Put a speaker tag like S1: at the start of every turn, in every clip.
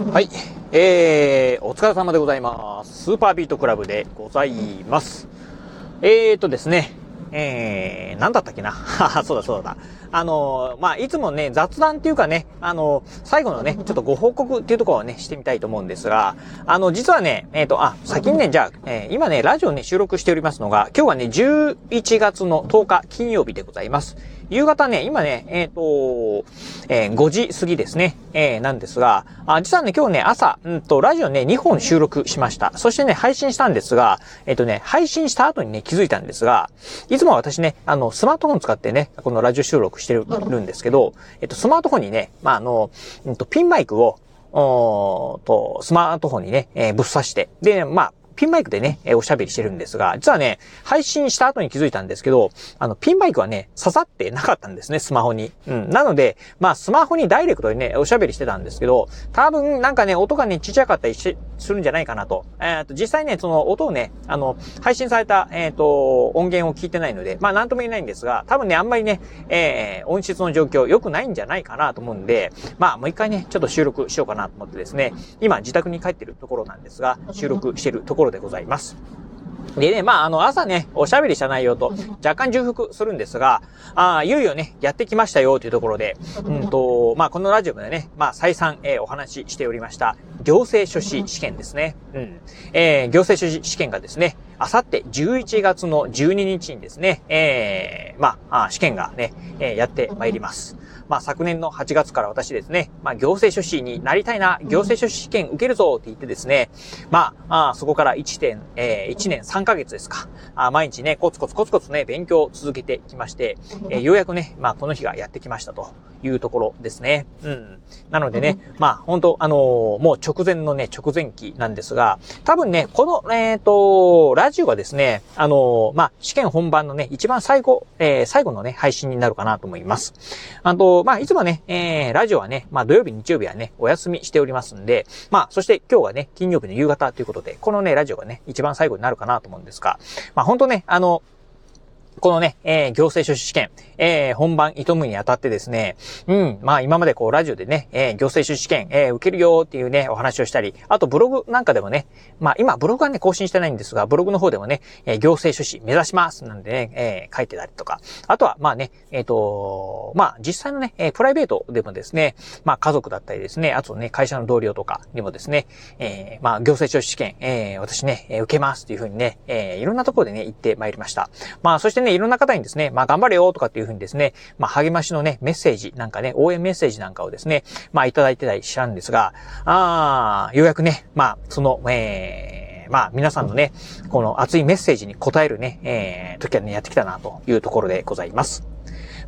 S1: はい。えー、お疲れ様でございます。スーパービートクラブでございます。えーとですね、えー、なんだったっけな そうだそうだ。あのまあ、いつもね、雑談っていうかね、あの最後のね、ちょっとご報告っていうところをね、してみたいと思うんですが、あの、実はね、えっ、と、あ、先にね、じゃあ、えー今ね、ラジオね、収録しておりますのが、今日はね、11月の10日金曜日でございます。夕方ね、今ね、えっ、と、えー5時過ぎですね、えーなんですが、あ、実はね、今日ね、朝、うんと、ラジオね、2本収録しました。そしてね、配信したんですが、えっ、とね、配信した後にね、気づいたんですが、いつも私ね、あの、スマートフォン使ってね、このラジオ収録してるんですけど、えっと、スマートフォンにね、まあ、あの、うんと、ピンマイクを、おと、スマートフォンにね、えーぶっ刺して、で、まあ、ピンマイクでね、おしゃべりしてるんですが、実はね、配信した後に気づいたんですけど、あの、ピンマイクはね、刺さってなかったんですね、スマホに。うん。なので、まあ、スマホにダイレクトにね、おしゃべりしてたんですけど、多分、なんかね、音がね、ちっちゃかったりしするんじゃないかなと。えっ、と、実際ね、その音をね、あの、配信された、えっ、と、音源を聞いてないので、まあ、なんとも言えないんですが、多分ね、あんまりね、えー音質の状況良くないんじゃないかなと思うんで、まあ、もう一回ね、ちょっと収録しようかなと思ってですね、今、自宅に帰ってるところなんですが、収録してるところでございます。でね、まあ、あの、朝ね、おしゃべりした内容と若干重複するんですが、あーいよいよね、やってきましたよというところで、うんと、まあ、このラジオでね、まあ、再三、えーお話ししておりました、行政書士試験ですね。うん。えー行政書士試験がですね、あさって11月の12日にですね、えーまあ、試験がね、えーやってまいります。まあ、昨年の8月から私ですね、まあ、行政書士になりたいな、行政書士試験受けるぞって言ってですね、まあ、あーそこから1点、えー1年3ヶ月ですか。あー毎日ね、コツコツコツコツね、勉強を続けてきまして、えーようやくね、まあ、この日がやってきましたというところですね。うん。なのでね、まあ、本当あのーもう直前のね、直前期なんですが、多分ね、この、えっ、と、ラジオがですね、あのーまあ、試験本番のね、一番最後、えー最後のね、配信になるかなと思います。あと、まあ、いつもね、えー、ラジオはね、まあ、土曜日、日曜日はね、お休みしておりますんで、まあ、そして今日はね、金曜日の夕方ということで、このね、ラジオがね、一番最後になるかなと思うんですが、まあ、本当ね、あの、このね、えー行政書士試験、えー本番挑むにあたってですね、うん、まあ今までこうラジオでね、えー行政書士試験、えー受けるよっていうね、お話をしたり、あとブログなんかでもね、まあ今ブログはね、更新してないんですが、ブログの方でもね、えー行政書士目指しますなんでね、えー書いてたりとか、あとはまあね、えっ、と、まあ実際のね、えープライベートでもですね、まあ家族だったりですね、あとね、会社の同僚とかにもですね、えーまあ行政書士試験、えー私ね、受けますっていうふうにね、えーいろんなところでね、行ってまいりました。まあそしてね、いろんな方にですね、まあ頑張れよとかっていうふうにですね、まあ励ましのね、メッセージなんかね、応援メッセージなんかをですね、まあいただいてたりしたんですが、あー、ようやくね、まあその、えー、まあ皆さんのね、この熱いメッセージに応えるね、えー、時はね、やってきたなというところでございます。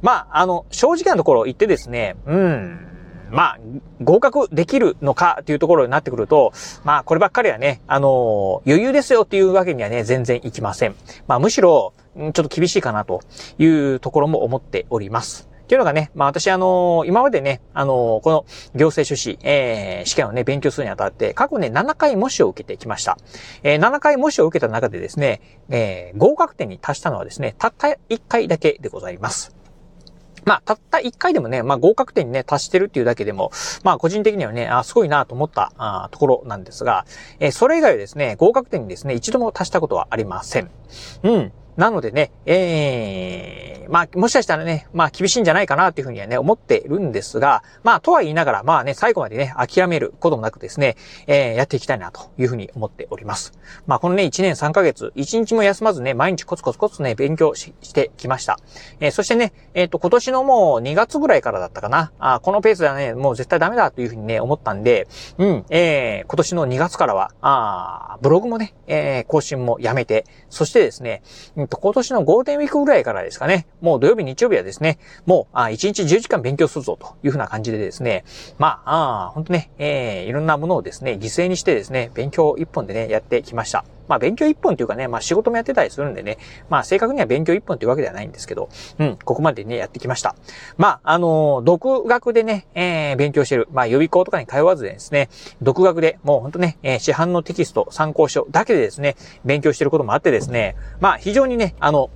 S1: まあ、あの、正直なところ言ってですね、うん、まあ、合格できるのかっていうところになってくると、まあ、こればっかりはね、あの、余裕ですよっていうわけにはね、全然いきません。まあ、むしろ、ちょっと厳しいかなというところも思っております。っていうのがね、まあ私あの今までね、あのこの行政書士、えー、試験をね、勉強するにあたって、過去ね、7回模試を受けてきました。えー、7回模試を受けた中でですね、えー、合格点に達したのはですね、たった1回だけでございます。まあ、たった一回でもね、まあ合格点にね、達してるっていうだけでも、まあ個人的にはね、あすごいなと思ったあところなんですが、えーそれ以外はですね、合格点にですね、一度も達したことはありません。うん。なのでね、ええまあ、もしかしたらね、まあ、厳しいんじゃないかなっていうふうにはね、思ってるんですが、まあ、とは言いながら、まあね、最後までね、諦めることもなくですね、えーやっていきたいなというふうに思っております。まあ、このね、1年3ヶ月、1日も休まずね、毎日コツコツコツね、勉強してきました。えーそしてね、えっ、と、今年のもう2月ぐらいからだったかな、あこのペースではね、もう絶対ダメだというふうにね、思ったんで、うん、えー今年の2月からは、あブログもね、えー更新もやめて、そしてですね、うんと、今年のゴールデンウィークぐらいからですかね、もう土曜日、日曜日はですね、もう、あ1日10時間勉強するぞというふうな感じでですね、まあ、あ本当ね、えーいろんなものをですね、犠牲にしてですね、勉強一本でね、やってきました。まあ、勉強一本というかね、まあ、仕事もやってたりするんでね、まあ、正確には勉強一本というわけではないんですけど、うん、ここまでね、やってきました。まあ、あのー独学でね、えー勉強してる、まあ、予備校とかに通わずでですね、独学でもうほんとね、えー市販のテキスト、参考書だけでですね、勉強してることもあってですね、まあ、非常にね、あの、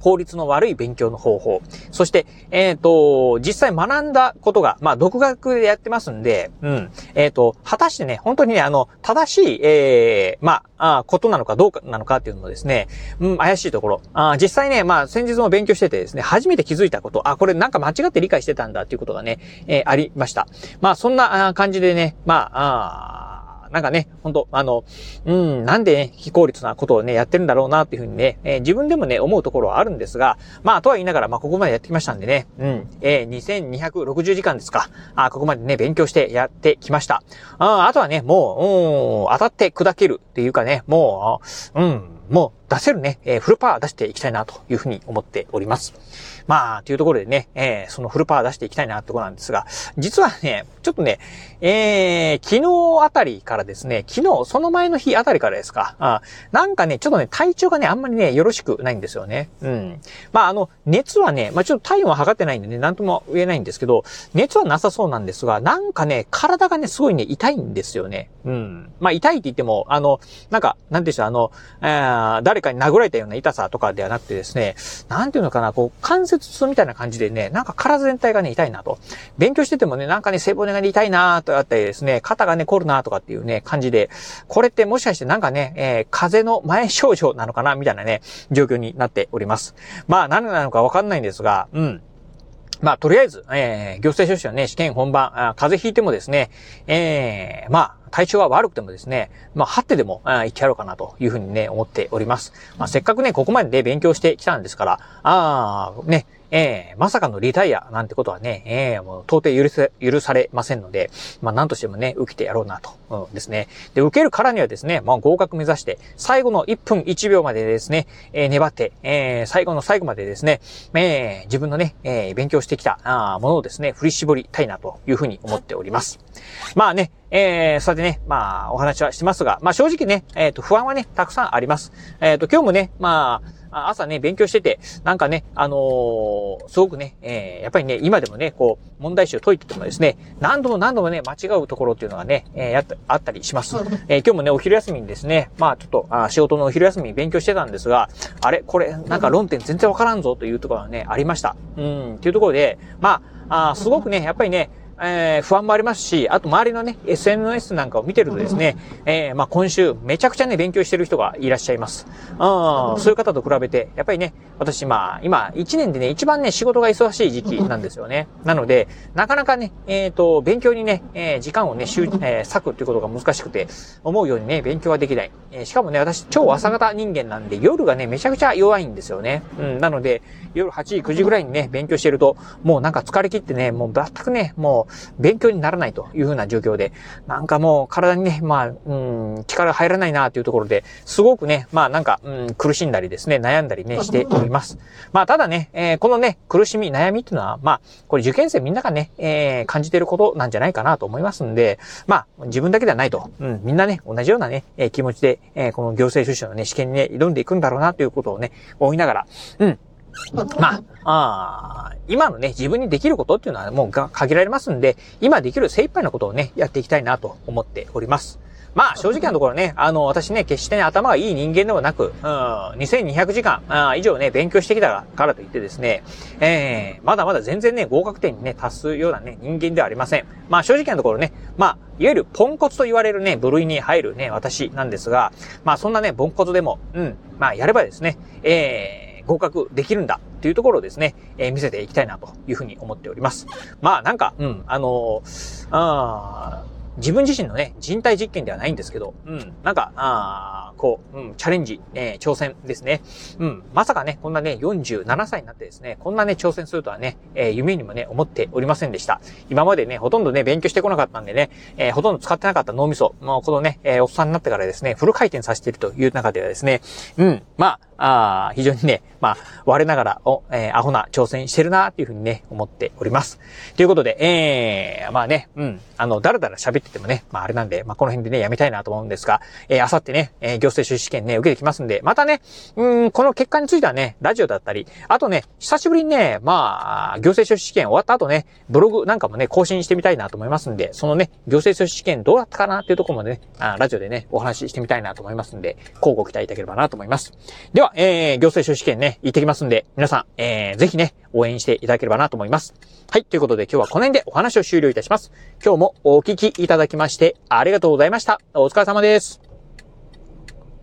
S1: 効率の悪い勉強の方法。そして、えっ、ー、と、実際学んだことが、まあ、独学でやってますんで、うん。えっ、ー、と、果たしてね、本当にね、あの、正しい、えー、まあ、あことなのかどうかなのかっていうのもですね、うん、怪しいところ。あ実際ね、まあ、先日も勉強しててですね、初めて気づいたこと、あ、これなんか間違って理解してたんだっていうことがね、えー、ありました。まあ、そんな感じでね、まあ、あなんかね、ほんと、あの、うん、なんでね、非効率なことをね、やってるんだろうなっていうふうにね、えー、自分でもね、思うところはあるんですが、まあ、とは言いながら、まあ、ここまでやってきましたんでね、うん、えー、2260時間ですか。あ、ここまでね、勉強してやってきました。ああとはね、もう、うん、当たって砕けるっていうかね、もう、うん、もう出せるね、えー、フルパワー出していきたいなというふうに思っております。まあ、というところでね、えー、そのフルパワー出していきたいなってところなんですが、実はね、ちょっとね、えー、昨日あたりからですね、昨日、その前の日あたりからですか、あなんかね、ちょっとね、体調がね、あんまりね、よろしくないんですよね。うん。まあ、あの、熱はね、まあちょっと体温は測ってないんでね、なんとも言えないんですけど、熱はなさそうなんですが、なんかね、体がね、すごいね、痛いんですよね。うん。まあ、痛いって言っても、あの、なんか、なんでしょう、あの、えー、誰かに殴られたような痛さとかではなくてですね、なんていうのかな、こう、関節痛みたいな感じでね、なんか体全体がね、痛いなと。勉強しててもね、なんかね、背骨がね、痛いなとあったりですね、肩がね、凝るなとかっていうね、感じで、これってもしかしてなんかね、えー、風邪の前症状なのかなみたいなね、状況になっております。まあ、何なのかわかんないんですが、うん。まあ、とりあえず、えー、行政書士はね、試験本番、あ風邪ひいてもですね、えー、まあ、体調は悪くてもですね、まあ、張ってでも、あ行ってやろうかなというふうにね、思っております。まあ、せっかくね、ここまでで、勉強してきたんですから、ああ、ね、えー、まさかのリタイアなんてことはね、えー、もう到底許せ、許されませんので、まあ何としてもね、受けてやろうなと、うん、ですね。で、受けるからにはですね、まあ合格目指して、最後の1分1秒までですね、えー、粘って、えー、最後の最後までですね、えー、自分のね、えー、勉強してきたあものをですね、振り絞りたいなというふうに思っております。まあね、えー、それでね、まあ、お話はしてますが、まあ正直ね、えっ、ー、と、不安はね、たくさんあります。えっ、ー、と、今日もね、まあ、朝ね、勉強してて、なんかね、あのー、すごくね、えー、やっぱりね、今でもね、こう、問題集を解いててもですね、何度も何度もね、間違うところっていうのがね、えー、あったりします。えー、今日もね、お昼休みにですね、まあちょっと、あ仕事のお昼休みに勉強してたんですが、あれこれ、なんか論点全然わからんぞというところがね、ありました。うん、っていうところで、まあ、あすごくね、やっぱりね、えー、不安もありますし、あと周りのね、SNS なんかを見てるとですね、えー、まあ今週めちゃくちゃね、勉強してる人がいらっしゃいます。うん、そういう方と比べて、やっぱりね、私まあ、今、1年でね、一番ね、仕事が忙しい時期なんですよね。なので、なかなかね、えっ、ー、と、勉強にね、えー、時間をね、しゅえー、割くっていうことが難しくて、思うようにね、勉強はできない。えー、しかもね、私、超朝方人間なんで、夜がね、めちゃくちゃ弱いんですよね。うん、なので、夜8時、9時ぐらいにね、勉強してると、もうなんか疲れ切ってね、もう全くね、もう、勉強にならないというふうな状況で、なんかもう体にね、まあ、うん、力入らないなというところで、すごくね、まあなんか、うん、苦しんだりですね、悩んだりね、しております。まあただね、えー、このね、苦しみ、悩みっていうのは、まあ、これ受験生みんながね、えー、感じていることなんじゃないかなと思いますんで、まあ、自分だけではないと、うん、みんなね、同じようなね、えー、気持ちで、えー、この行政出身のね、試験にね、挑んでいくんだろうなということをね、思いながら、うん、まあ、あ今のね、自分にできることっていうのはもう限られますんで、今できる精一杯のことをね、やっていきたいなと思っております。まあ、正直なところね、あの、私ね、決してね、頭がいい人間ではなく、うん、2200時間以上ね、勉強してきたからといってですね、えー、まだまだ全然ね、合格点にね、達すようなね、人間ではありません。まあ、正直なところね、まあ、いわゆるポンコツと言われるね、部類に入るね、私なんですが、まあ、そんなね、ポンコツでも、うん、まあ、やればですね、えー、合格できるんだっていうところをですね、えー、見せていきたいなというふうに思っております。まあなんか、うん、あのー、あ自分自身のね、人体実験ではないんですけど、うん、なんか、あこう、うん、チャレンジ、えー、挑戦ですね。うん、まさかね、こんなね、47歳になってですね、こんなね、挑戦するとはね、えー、夢にもね、思っておりませんでした。今までね、ほとんどね、勉強してこなかったんでね、えー、ほとんど使ってなかった脳みそ、もうこのね、えー、おっさんになってからですね、フル回転させているという中ではですね、うん、まあ、あ非常にね、まあ、我ながら、お、えー、アホな挑戦してるなっていうふうにね、思っております。ということで、えー、まあね、うん、あの、だらだら喋っててもね、まああれなんで、まあこの辺でね、やめたいなと思うんですが、えー、あさってね、えー、行政書士試験ね、受けてきますんで、またね、うん、この結果についてはね、ラジオだったり、あとね、久しぶりにね、まあ、行政書士試験終わった後ね、ブログなんかもね、更新してみたいなと思いますんで、そのね、行政書士試験どうだったかなっていうところもね、あラジオでね、お話ししてみたいなと思いますんで、交互期待いただければなと思います。では、えー、行政書士試験ね、行ってきますんで、皆さん、えー、ぜひね、応援していただければなと思います。はい。ということで今日はこの辺でお話を終了いたします。今日もお聞きいただきましてありがとうございました。お疲れ様です。